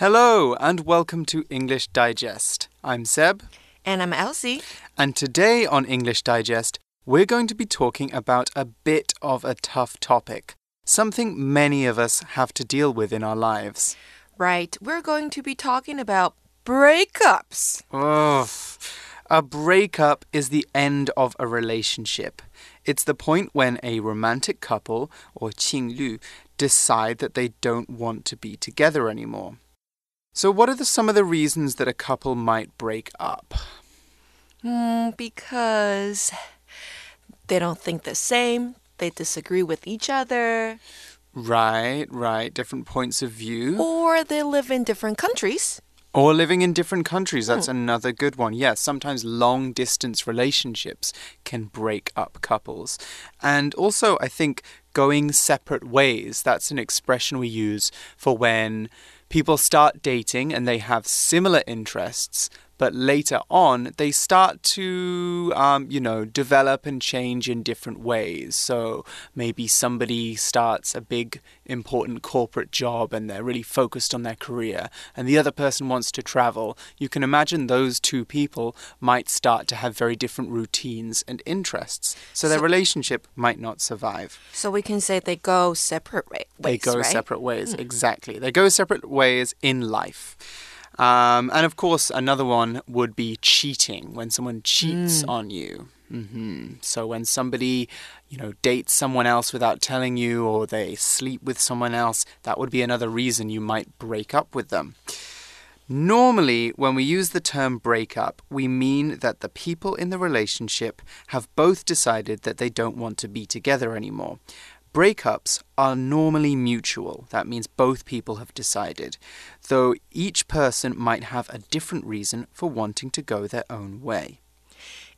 Hello, and welcome to English Digest. I'm Seb. And I'm Elsie. And today on English Digest, we're going to be talking about a bit of a tough topic, something many of us have to deal with in our lives. Right, we're going to be talking about breakups. Oh, a breakup is the end of a relationship. It's the point when a romantic couple, or 情侣, decide that they don't want to be together anymore. So, what are the, some of the reasons that a couple might break up? Mm, because they don't think the same, they disagree with each other. Right, right. Different points of view. Or they live in different countries. Or living in different countries. That's hmm. another good one. Yes, sometimes long distance relationships can break up couples. And also, I think going separate ways, that's an expression we use for when people start dating and they have similar interests, but later on they start to um, you know develop and change in different ways. So maybe somebody starts a big important corporate job and they're really focused on their career and the other person wants to travel. You can imagine those two people might start to have very different routines and interests. So, so their relationship might not survive. So we can say they go separate ways they go right? separate ways mm. exactly. They go separate ways in life um, and of course, another one would be cheating when someone cheats mm. on you. Mm -hmm. So when somebody, you know, dates someone else without telling you, or they sleep with someone else, that would be another reason you might break up with them. Normally, when we use the term break up, we mean that the people in the relationship have both decided that they don't want to be together anymore. Breakups are normally mutual. That means both people have decided, though each person might have a different reason for wanting to go their own way.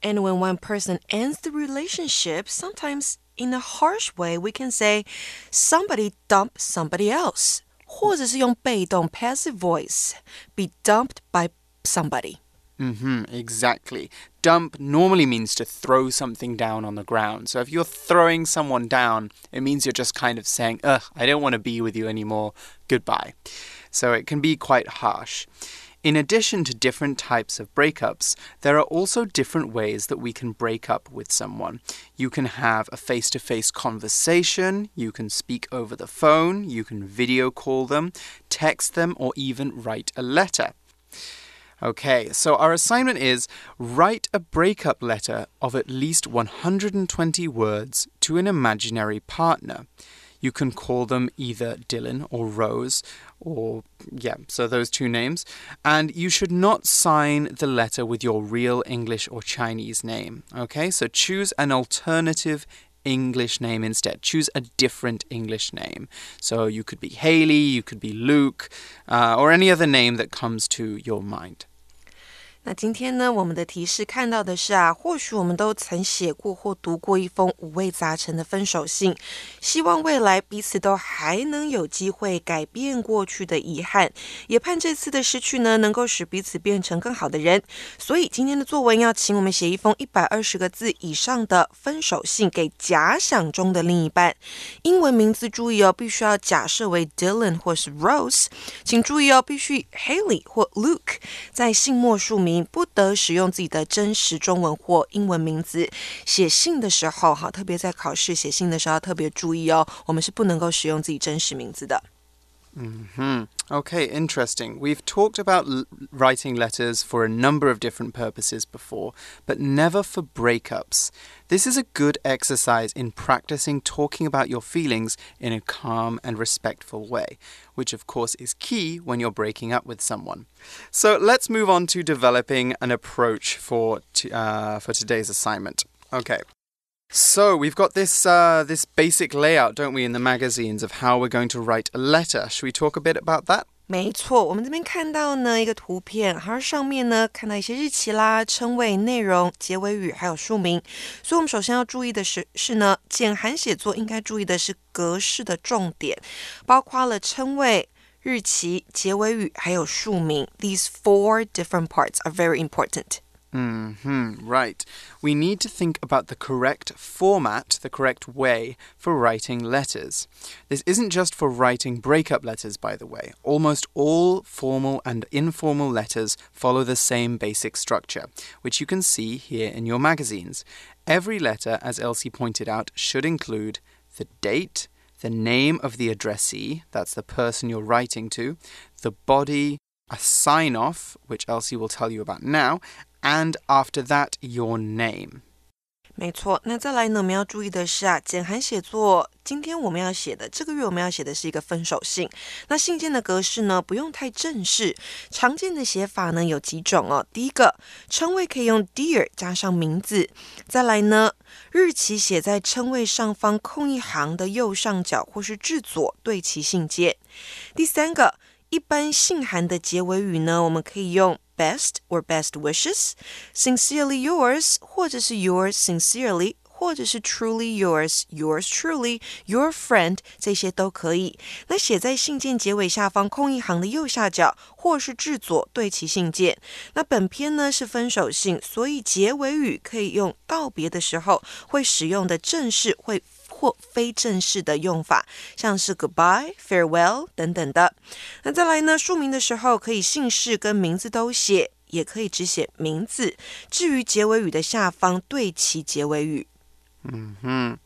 And when one person ends the relationship, sometimes in a harsh way, we can say somebody dumped somebody else. 或者是用被动 passive voice be dumped by somebody. Mm -hmm, exactly. Dump normally means to throw something down on the ground. So if you're throwing someone down, it means you're just kind of saying, ugh, I don't want to be with you anymore. Goodbye. So it can be quite harsh. In addition to different types of breakups, there are also different ways that we can break up with someone. You can have a face to face conversation, you can speak over the phone, you can video call them, text them, or even write a letter. Okay, so our assignment is write a breakup letter of at least 120 words to an imaginary partner. You can call them either Dylan or Rose, or yeah, so those two names. And you should not sign the letter with your real English or Chinese name. Okay, so choose an alternative English name instead. Choose a different English name. So you could be Haley, you could be Luke, uh, or any other name that comes to your mind. 那今天呢，我们的提示看到的是啊，或许我们都曾写过或读过一封五味杂陈的分手信，希望未来彼此都还能有机会改变过去的遗憾，也盼这次的失去呢，能够使彼此变成更好的人。所以今天的作文要请我们写一封一百二十个字以上的分手信给假想中的另一半。英文名字注意哦，必须要假设为 Dylan 或是 Rose，请注意哦，必须 Haley 或 Luke 在信末署名。你不得使用自己的真实中文或英文名字写信的时候，哈，特别在考试写信的时候要特别注意哦，我们是不能够使用自己真实名字的。Mm hmm. Okay, interesting. We've talked about writing letters for a number of different purposes before, but never for breakups. This is a good exercise in practicing talking about your feelings in a calm and respectful way, which of course is key when you're breaking up with someone. So let's move on to developing an approach for, uh, for today's assignment. Okay, so we've got this uh, this basic layout, don't we, in the magazines of how we're going to write a letter. Should we talk a bit about that? 没错，我们这边看到呢一个图片，它上面呢看到一些日期啦、称谓、内容、结尾语还有署名。所以，我们首先要注意的是是呢，简函写作应该注意的是格式的重点，包括了称谓、日期、结尾语还有署名。These four different parts are very important. Hmm, right. We need to think about the correct format, the correct way for writing letters. This isn't just for writing breakup letters, by the way. Almost all formal and informal letters follow the same basic structure, which you can see here in your magazines. Every letter, as Elsie pointed out, should include the date, the name of the addressee, that's the person you're writing to, the body, a sign off, which Elsie will tell you about now, and after that, your name. 没错，那再来呢？我们要注意的是啊，简函写作。今天我们要写的，这个月我们要写的是一个分手信。那信件的格式呢，不用太正式。常见的写法呢有几种哦。第一个，称谓可以用 Dear 加上名字。再来呢，日期写在称谓上方空一行的右上角或是至左，对齐信件。第三个，一般信函的结尾语呢，我们可以用。best or best wishes, sincerely yours，或者是 yours sincerely，或者是 truly yours, yours truly, your friend，这些都可以。那写在信件结尾下方空一行的右下角，或是至左对齐信件。那本篇呢是分手信，所以结尾语可以用道别的时候会使用的正式会。 或非正式的用法，像是 goodbye、farewell 等等的。那再来呢？署名的时候可以姓氏跟名字都写，也可以只写名字。至于结尾语的下方对齐结尾语。嗯哼。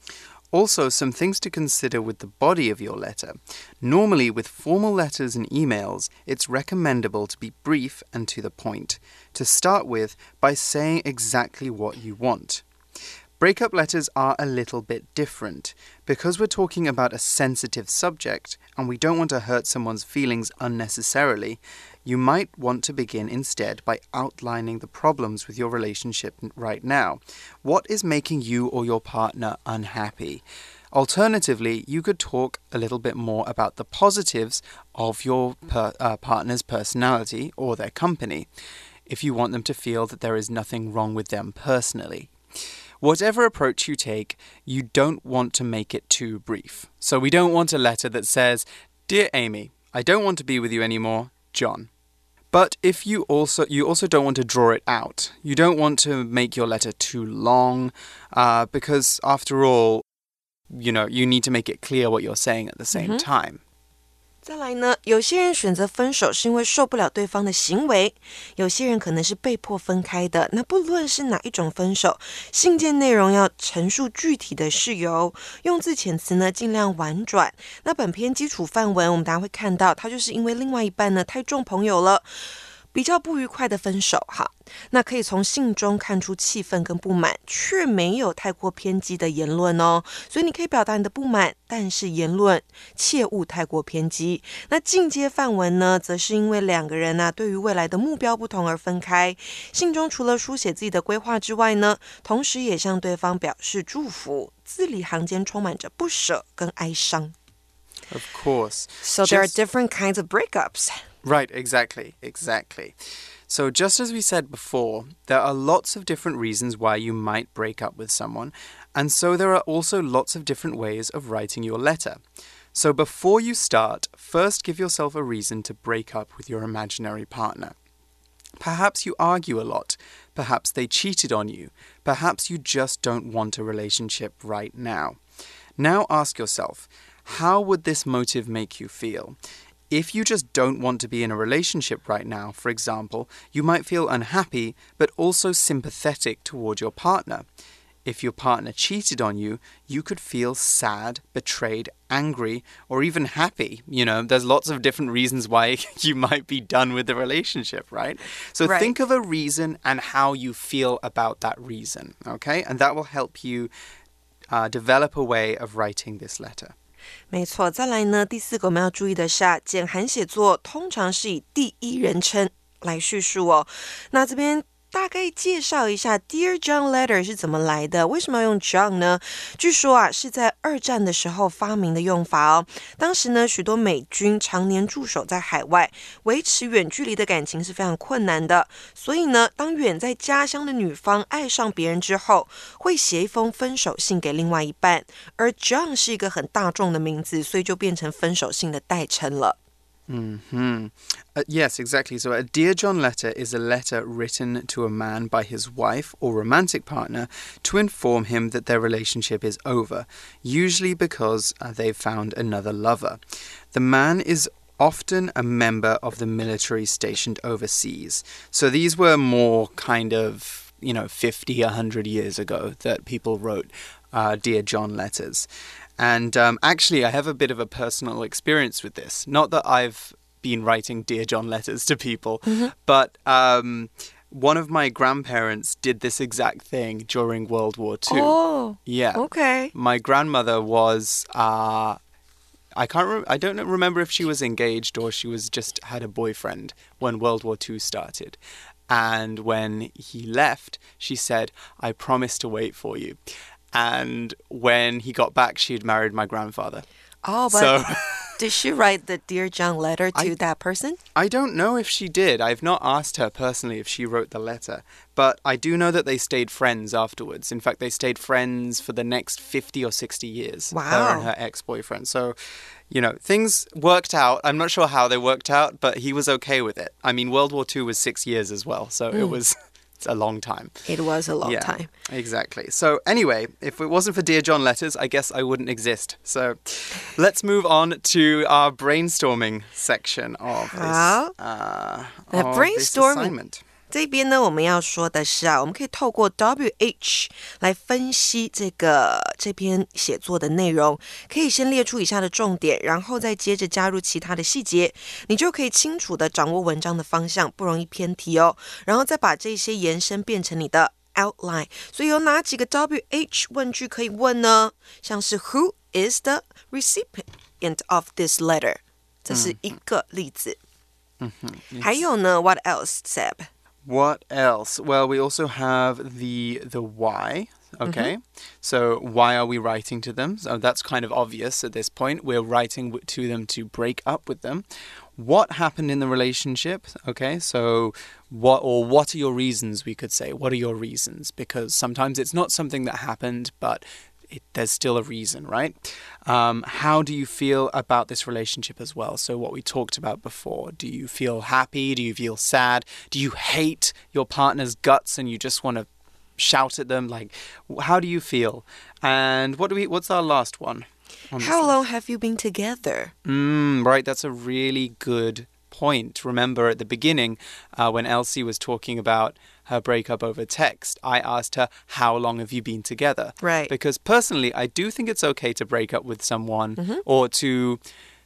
Also, some things to consider with the body of your letter. Normally, with formal letters and emails, it's recommendable to be brief and to the point. To start with, by saying exactly what you want. Breakup letters are a little bit different. Because we're talking about a sensitive subject and we don't want to hurt someone's feelings unnecessarily, you might want to begin instead by outlining the problems with your relationship right now. What is making you or your partner unhappy? Alternatively, you could talk a little bit more about the positives of your per, uh, partner's personality or their company if you want them to feel that there is nothing wrong with them personally. Whatever approach you take, you don't want to make it too brief. So we don't want a letter that says, Dear Amy, I don't want to be with you anymore, John. But if you also you also don't want to draw it out. You don't want to make your letter too long, uh, because after all, you know you need to make it clear what you're saying at the same mm -hmm. time. 再来呢，有些人选择分手是因为受不了对方的行为，有些人可能是被迫分开的。那不论是哪一种分手，信件内容要陈述具体的事由，用字遣词呢尽量婉转。那本篇基础范文，我们大家会看到，它就是因为另外一半呢太重朋友了。比较不愉快的分手，哈，那可以从信中看出气愤跟不满，却没有太过偏激的言论哦。所以你可以表达你的不满，但是言论切勿太过偏激。那进阶范文呢，则是因为两个人呢对于未来的目标不同而分开。信中除了书写自己的规划之外呢，同时也向对方表示祝福，字里行间充满着不舍跟哀伤。Of course. So there are different kinds of breakups. Right, exactly, exactly. So, just as we said before, there are lots of different reasons why you might break up with someone, and so there are also lots of different ways of writing your letter. So, before you start, first give yourself a reason to break up with your imaginary partner. Perhaps you argue a lot. Perhaps they cheated on you. Perhaps you just don't want a relationship right now. Now ask yourself, how would this motive make you feel? If you just don't want to be in a relationship right now, for example, you might feel unhappy but also sympathetic toward your partner. If your partner cheated on you, you could feel sad, betrayed, angry, or even happy. You know, there's lots of different reasons why you might be done with the relationship, right? So right. think of a reason and how you feel about that reason, okay? And that will help you uh, develop a way of writing this letter. 没错，再来呢，第四个我们要注意的是啊，简函写作通常是以第一人称来叙述哦。那这边。大概介绍一下 Dear John Letter 是怎么来的？为什么要用 John 呢？据说啊，是在二战的时候发明的用法哦。当时呢，许多美军常年驻守在海外，维持远距离的感情是非常困难的。所以呢，当远在家乡的女方爱上别人之后，会写一封分手信给另外一半。而 John 是一个很大众的名字，所以就变成分手信的代称了。Hmm. Uh, yes, exactly. So, a Dear John letter is a letter written to a man by his wife or romantic partner to inform him that their relationship is over, usually because uh, they've found another lover. The man is often a member of the military stationed overseas. So, these were more kind of, you know, 50, 100 years ago that people wrote uh, Dear John letters. And um, actually, I have a bit of a personal experience with this. Not that I've been writing Dear John letters to people, but um, one of my grandparents did this exact thing during World War II. Oh, Yeah. okay. My grandmother was. Uh, I can't. Re- I don't remember if she was engaged or she was just had a boyfriend when World War II started. And when he left, she said, "I promise to wait for you." And when he got back, she had married my grandfather. Oh, but So did she write the Dear John letter to I- that person? I don't know if she did. I've not asked her personally if she wrote the letter, but I do know that they stayed friends afterwards. In fact, they stayed friends for the next 50 or 60 years. Her Wow. and her ex boyfriend. So, you know, things worked out. I'm not sure how they worked out, but he was okay with it. I mean, World War II was six years as well, so it hmm. was. It's a long time. It was a long yeah, time. Exactly. So, anyway, if it wasn't for Dear John letters, I guess I wouldn't exist. So, let's move on to our brainstorming section of this, uh, Uh, of this brainstorming. 这边呢，我们要说的是啊，我们可以透过 WH 来分析这个这篇写作的内容。可以先列出以下的重点，然后再接着加入其他的细节，你就可以清楚的掌握文章的方向，不容易偏题哦。然后再把这些延伸变成你的 outline。所以有哪几个 WH 问句可以问呢？像是 Who is the recipient of this letter？这是一个例子。嗯哼还有呢？What else, Seb？What else? Well, we also have the the why. Mm-hmm. Okay, so why are we writing to them? So that's kind of obvious at this point. We're writing to them to break up with them. What happened in the relationship? Okay, so what or what are your reasons? We could say, what are your reasons? Because sometimes it's not something that happened, but it, there's still a reason, right? Um, how do you feel about this relationship as well? So, what we talked about before. Do you feel happy? Do you feel sad? Do you hate your partner's guts and you just want to shout at them? Like, how do you feel? And what do we? What's our last one? on How list? long have you been together? Mm, right, that's a really good point. Remember at the beginning, uh, when Elsie was talking about her breakup over text, I asked her, How long have you been together? Right. Because personally, I do think it's okay to break up with someone mm-hmm. or to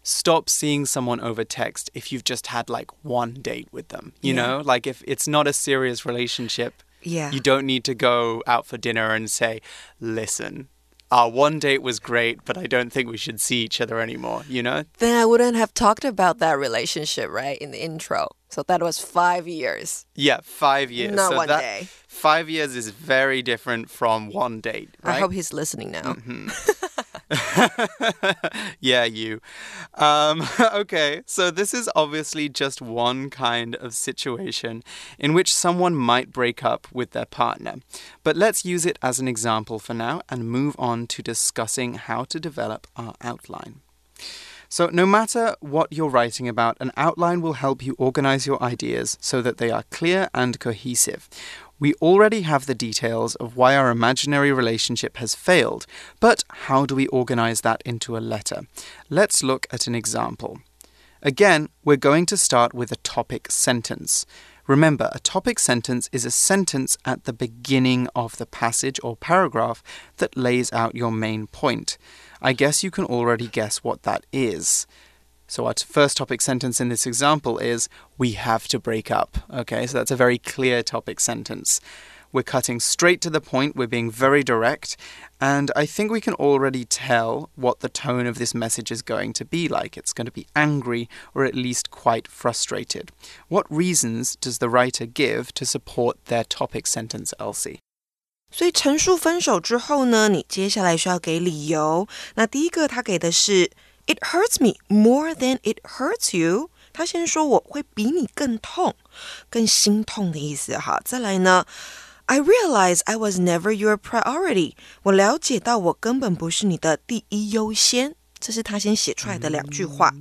stop seeing someone over text if you've just had like one date with them. You Yeah. know, like if it's not a serious relationship, Yeah. you don't need to go out for dinner and say, Listen, our one date was great, but I don't think we should see each other anymore, you know? Then I wouldn't have talked about that relationship, right, in the intro. So that was five years. Yeah, five years. Not so one that, day. Five years is very different from one date, right? I hope he's listening now. Mm-hmm. yeah, you. Um, okay, so this is obviously just one kind of situation in which someone might break up with their partner. But let's use it as an example for now and move on to discussing how to develop our outline. So, no matter what you're writing about, an outline will help you organize your ideas so that they are clear and cohesive. We already have the details of why our imaginary relationship has failed, but how do we organize that into a letter? Let's look at an example. Again, we're going to start with a topic sentence. Remember, a topic sentence is a sentence at the beginning of the passage or paragraph that lays out your main point. I guess you can already guess what that is. So, our first topic sentence in this example is We have to break up. Okay, so that's a very clear topic sentence. We're cutting straight to the point, we're being very direct, and I think we can already tell what the tone of this message is going to be like. It's going to be angry or at least quite frustrated. What reasons does the writer give to support their topic sentence, Elsie? 所以陈述分手之后呢，你接下来需要给理由。那第一个他给的是 "It hurts me more than it hurts you"。他先说我会比你更痛，更心痛的意思哈。再来呢，I realize I was never your priority。我了解到我根本不是你的第一优先。这是他先写出来的两句话。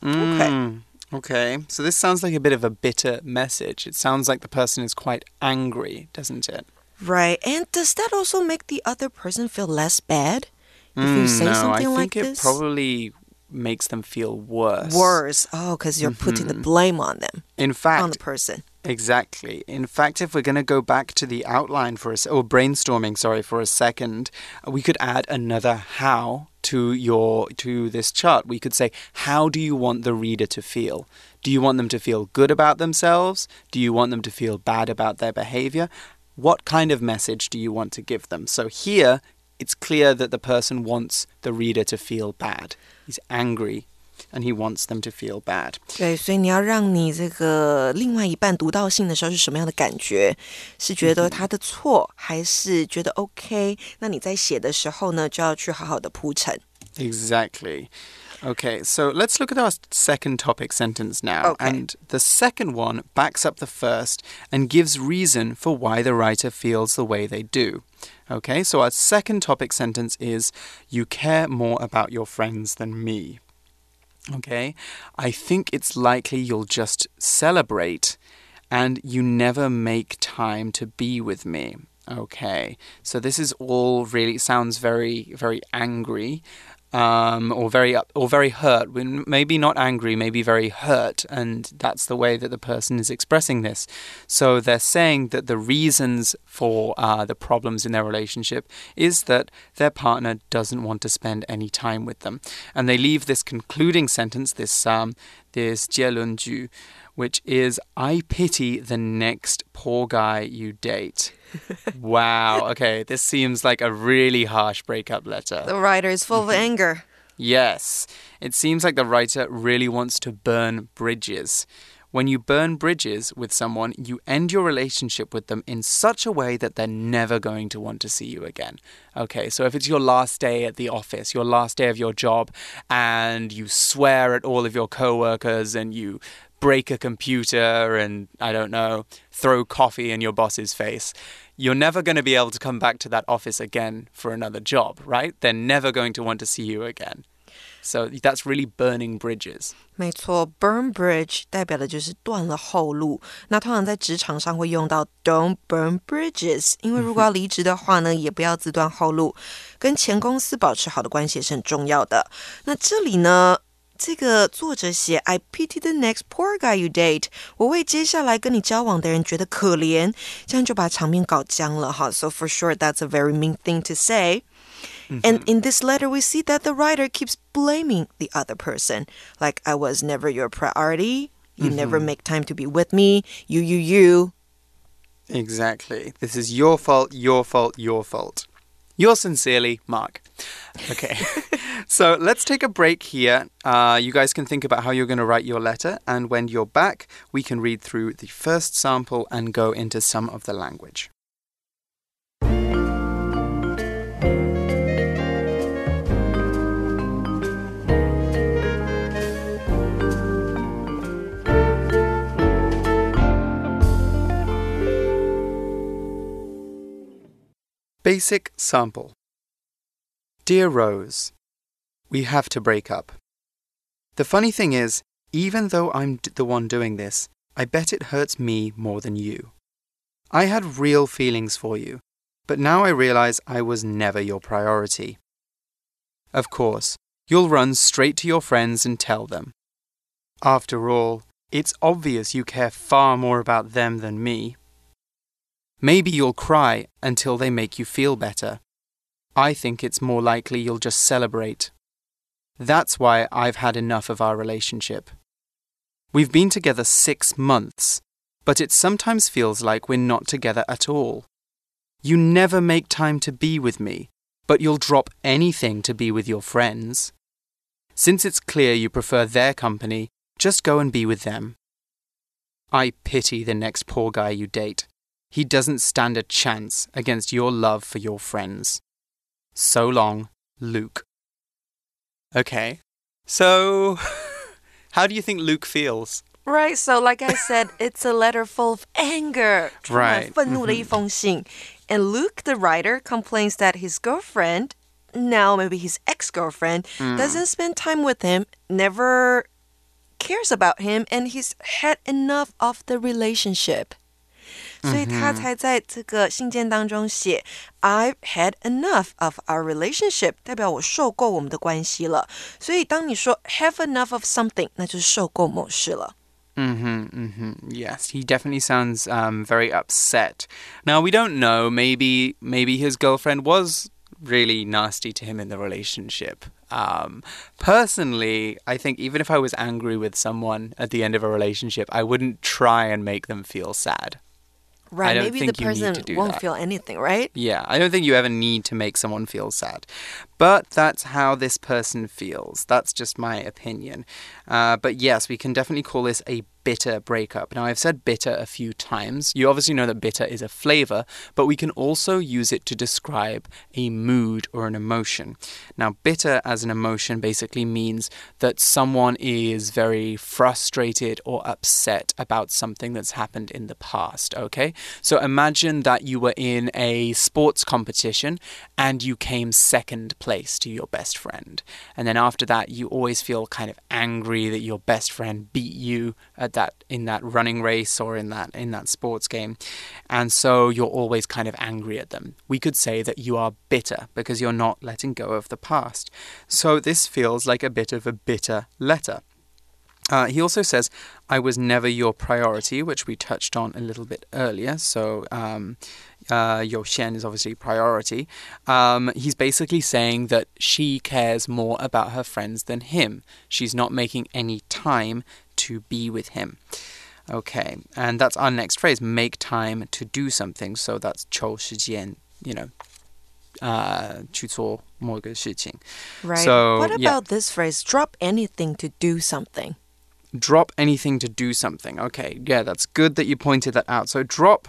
Okay. Mm, okay. So this sounds like a bit of a bitter message. It sounds like the person is quite angry, doesn't it? Right. And does that also make the other person feel less bad? If you Mm, say no, something I like think it probably makes them feel worse. Worse. Oh, because you're putting the blame on them, In fact, on the person. Exactly. In fact, if we're going to go back to the outline for a or brainstorming, sorry, for a second, we could add another how to your to this chart. We could say, how do you want the reader to feel? Do you want them to feel good about themselves? Do you want them to feel bad about their behavior? What kind of message do you want to give them? So here, it's clear that the person wants the reader to feel bad. He's angry and he wants them to feel bad. 对，所以你要让你这个另外一半读到信的时候是什么样的感觉？是觉得他的错，还是觉得 OK？那你在写的时候呢，就要去好好的铺陈。 Exactly. Okay, so let's look at our second topic sentence now. Okay. And the second one backs up the first and gives reason for why the writer feels the way they do. Okay, so our second topic sentence is You care more about your friends than me. Okay, I think it's likely you'll just celebrate and you never make time to be with me. Okay, so this is all really sounds very, very angry, um, or very up, or very hurt. When maybe not angry, maybe very hurt, and that's the way that the person is expressing this. So they're saying that the reasons for uh, the problems in their relationship is that their partner doesn't want to spend any time with them, and they leave this concluding sentence, this um, this 结论句 Which is I pity the next poor guy you date. wow. Okay, this seems like a really harsh breakup letter. The writer is full of mm-hmm. anger. Yes, it seems like the writer really wants to burn bridges. When you burn bridges with someone, you end your relationship with them in such a way that they're never going to want to see you again. Okay, so if it's your last day at the office, your last day of your job, and you swear at all of your coworkers and you break a computer and, I don't know, throw coffee in your boss's face, you're never going to be able to come back to that office again for another job, right? They're never going to want to see you again. So that's really burning bridges. 没错，burn bridge 代表的就是断了后路。那通常在职场上会用到 don't burn bridges，因为如果要离职的话呢，也不要自断后路，跟前公司保持好的关系也是很重要的。那这里呢？ 这个作者写，I pity the next poor guy you date。我为接下来跟你交往的人觉得可怜，这样就把场面搞僵了哈。So for sure, that's a very mean thing to say. And in this letter, we see that the writer keeps blaming the other person. Like, I was never your priority. You never make time to be with me. You, you, you. Exactly. This is your fault, your fault, your fault. Yours sincerely, Mark. Okay. so let's take a break here. Uh, you guys can think about how you're going to write your letter, and when you're back, we can read through the first sample and go into some of the language. Basic sample. Dear Rose, we have to break up. The funny thing is, even though I'm the one doing this, I bet it hurts me more than you. I had real feelings for you, but now I realize I was never your priority. Of course, you'll run straight to your friends and tell them. After all, it's obvious you care far more about them than me. Maybe you'll cry until they make you feel better. I think it's more likely you'll just celebrate. That's why I've had enough of our relationship. We've been together six months, but it sometimes feels like we're not together at all. You never make time to be with me, but you'll drop anything to be with your friends. Since it's clear you prefer their company, just go and be with them. I pity the next poor guy you date. He doesn't stand a chance against your love for your friends. So long, Luke. Okay. So, how do you think Luke feels? Right, so like I said, it's a letter full of anger. Right. Mm-hmm. And Luke, the writer, complains that his girlfriend, now maybe his ex girlfriend, mm. doesn't spend time with him, never cares about him, and he's had enough of the relationship. 所以他才在这个信件当中写、mm hmm. "I've had enough of our relationship"，代表我受够我们的关系了。所以当你说 "have enough of something"，那就是受够某事了。Mm-hmm, mm-hmm. Yes, he definitely sounds um, very upset. Now we don't know. Maybe, maybe his girlfriend was really nasty to him in the relationship. Um, personally, I think even if I was angry with someone at the end of a relationship, I wouldn't try and make them feel sad. Right. Maybe the person won't that. feel anything, right? Yeah. I don't think you ever need to make someone feel sad. But that's how this person feels. That's just my opinion. Uh, but yes, we can definitely call this a bitter breakup. Now, I've said bitter a few times. You obviously know that bitter is a flavor, but we can also use it to describe a mood or an emotion. Now, bitter as an emotion basically means that someone is very frustrated or upset about something that's happened in the past, okay? So imagine that you were in a sports competition and you came second place to your best friend. And then after that, you always feel kind of angry that your best friend beat you at that in that running race or in that in that sports game and so you're always kind of angry at them we could say that you are bitter because you're not letting go of the past so this feels like a bit of a bitter letter uh, he also says, I was never your priority, which we touched on a little bit earlier. So, um, uh, Yo Xian is obviously priority. Um, he's basically saying that she cares more about her friends than him. She's not making any time to be with him. Okay, and that's our next phrase make time to do something. So that's 抽时间, you know, uh, 去做某个事情. Right. So, what about yeah. this phrase? Drop anything to do something. Drop anything to do something. Okay, yeah, that's good that you pointed that out. So, drop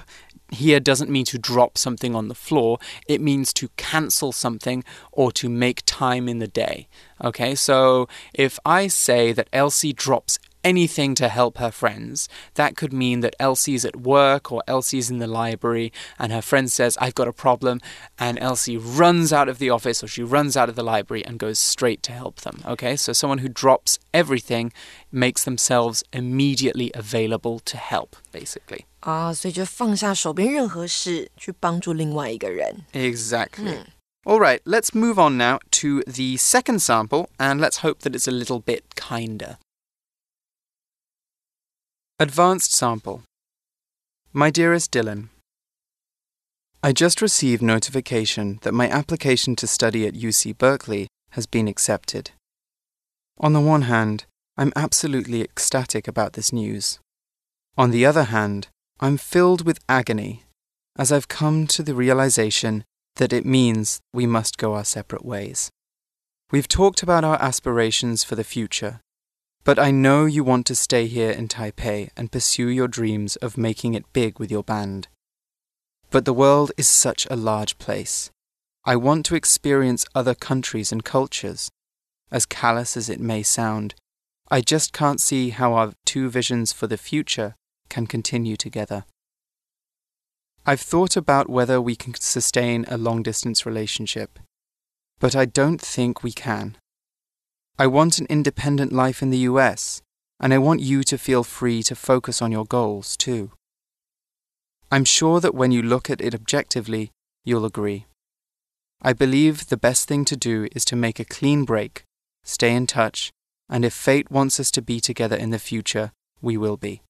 here doesn't mean to drop something on the floor, it means to cancel something or to make time in the day. Okay, so if I say that Elsie drops anything to help her friends. That could mean that Elsie's at work or Elsie's in the library and her friend says, I've got a problem, and Elsie runs out of the office or she runs out of the library and goes straight to help them. Okay, so someone who drops everything makes themselves immediately available to help, basically. 啊，所以就放下手边任何事，去帮助另外一个人。Exactly. Hmm. All right, let's move on now to the second sample, and let's hope that it's a little bit kinder. Advanced Sample My dearest Dylan, I just received notification that my application to study at UC Berkeley has been accepted. On the one hand, I'm absolutely ecstatic about this news. On the other hand, I'm filled with agony as I've come to the realization that it means we must go our separate ways. We've talked about our aspirations for the future but I know you want to stay here in Taipei and pursue your dreams of making it big with your band. But the world is such a large place. I want to experience other countries and cultures. As callous as it may sound, I just can't see how our two visions for the future can continue together. I've thought about whether we can sustain a long distance relationship, but I don't think we can. I want an independent life in the US, and I want you to feel free to focus on your goals too. I'm sure that when you look at it objectively, you'll agree. I believe the best thing to do is to make a clean break, stay in touch, and if fate wants us to be together in the future, we will be.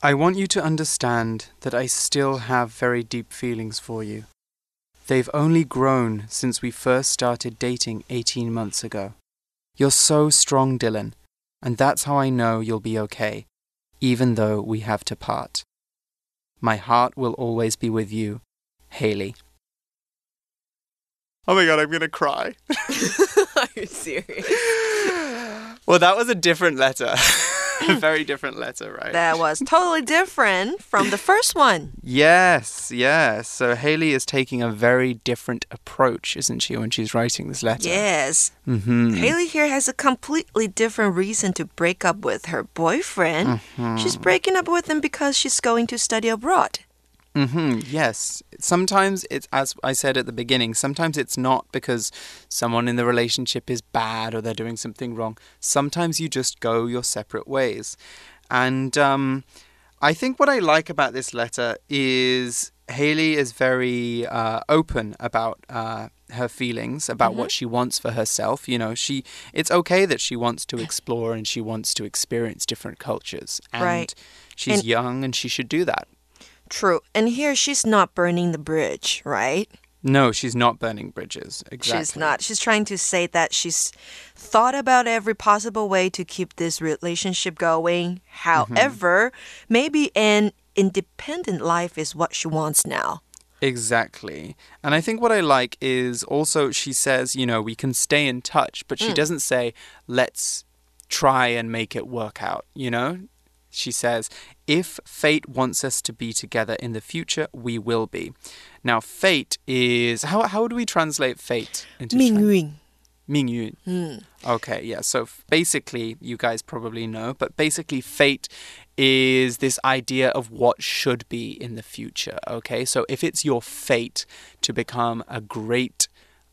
I want you to understand that I still have very deep feelings for you. They've only grown since we first started dating 18 months ago. You're so strong, Dylan, and that's how I know you'll be okay, even though we have to part. My heart will always be with you, Haley. Oh my god, I'm gonna cry. Are you serious? well, that was a different letter. a very different letter, right? That was totally different from the first one. Yes, yes. So Haley is taking a very different approach, isn't she, when she's writing this letter? Yes. Mm -hmm. Haley here has a completely different reason to break up with her boyfriend. Mm -hmm. She's breaking up with him because she's going to study abroad. Mm -hmm. Yes. Sometimes it's, as I said at the beginning, sometimes it's not because someone in the relationship is bad or they're doing something wrong. Sometimes you just go your separate ways. And um, I think what I like about this letter is Haley is very uh, open about uh, her feelings, about Mm-hmm. what she wants for herself. You know, she it's okay that she wants to explore and she wants to experience different cultures. And Right. she's And- young and she should do that. True. And here she's not burning the bridge, right? No, she's not burning bridges. Exactly. She's not. She's trying to say that she's thought about every possible way to keep this relationship going. However, maybe an independent life is what she wants now. Exactly. And I think what I like is also she says, you know, we can stay in touch, but Mm. she doesn't say, let's try and make it work out, you know? she says, If fate wants us to be together in the future, we will be. Now, fate is. How, how would we translate fate into 命运. Mingyun. Mm. Okay, yeah. So basically, you guys probably know, but basically, fate is this idea of what should be in the future. Okay, so if it's your fate to become a great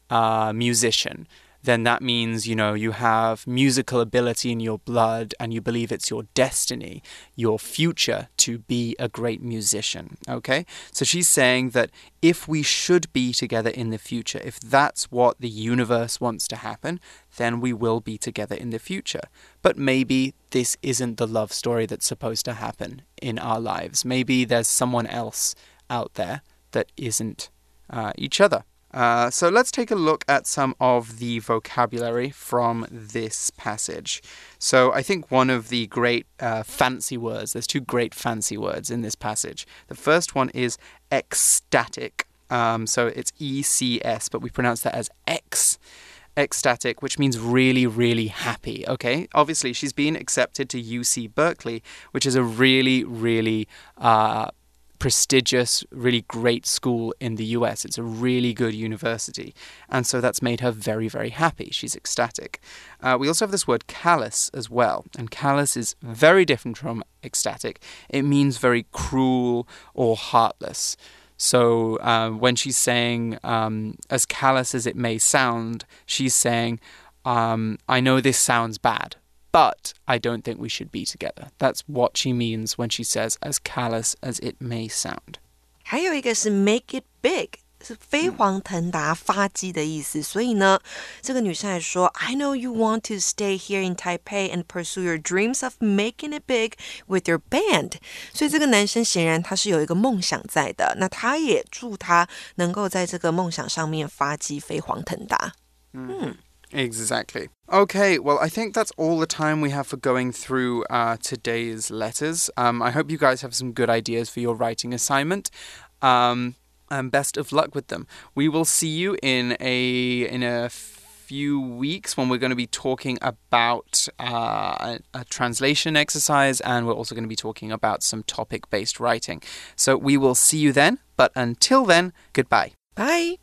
uh, musician, then that means, you know, you have musical ability in your blood and you believe it's your destiny, your future to be a great musician. Okay? So she's saying that if we should be together in the future, if that's what the universe wants to happen, then we will be together in the future. But maybe this isn't the love story that's supposed to happen in our lives. Maybe there's someone else out there that isn't uh, each other. Uh, so let's take a look at some of the vocabulary from this passage. So I think one of the great uh, fancy words, there's two great fancy words in this passage. The first one is ecstatic. Um, so it's E C S, but we pronounce that as X. Ecstatic, which means really, really happy. Okay, obviously she's been accepted to UC Berkeley, which is a really, really uh, prestigious, really great school in the US. It's a really good university. And so that's made her very, very happy. She's ecstatic. Uh, we also have this word callous as well. And callous is very different from ecstatic, it means very cruel or heartless. So uh, when she's saying, um, as callous as it may sound, she's saying, um, I know this sounds bad, but I don't think we should be together. That's what she means when she says, as callous as it may sound. 还有一个是 make it big，是飞黄腾达、发迹的意思。所以呢，这个女生还说，I know you want to stay here in Taipei and pursue your dreams of making it big with your band。所以这个男生显然他是有一个梦想在的。那他也祝他能够在这个梦想上面发迹、飞黄腾达。 Exactly. Okay, well, I think that's all the time we have for going through uh, today's letters. Um, I hope you guys have some good ideas for your writing assignment. Um, and best of luck with them. We will see you in a in a few weeks when we're going to be talking about uh, a, a translation exercise, and we're also going to be talking about some topic-based writing. So we will see you then. But until then, goodbye. Bye.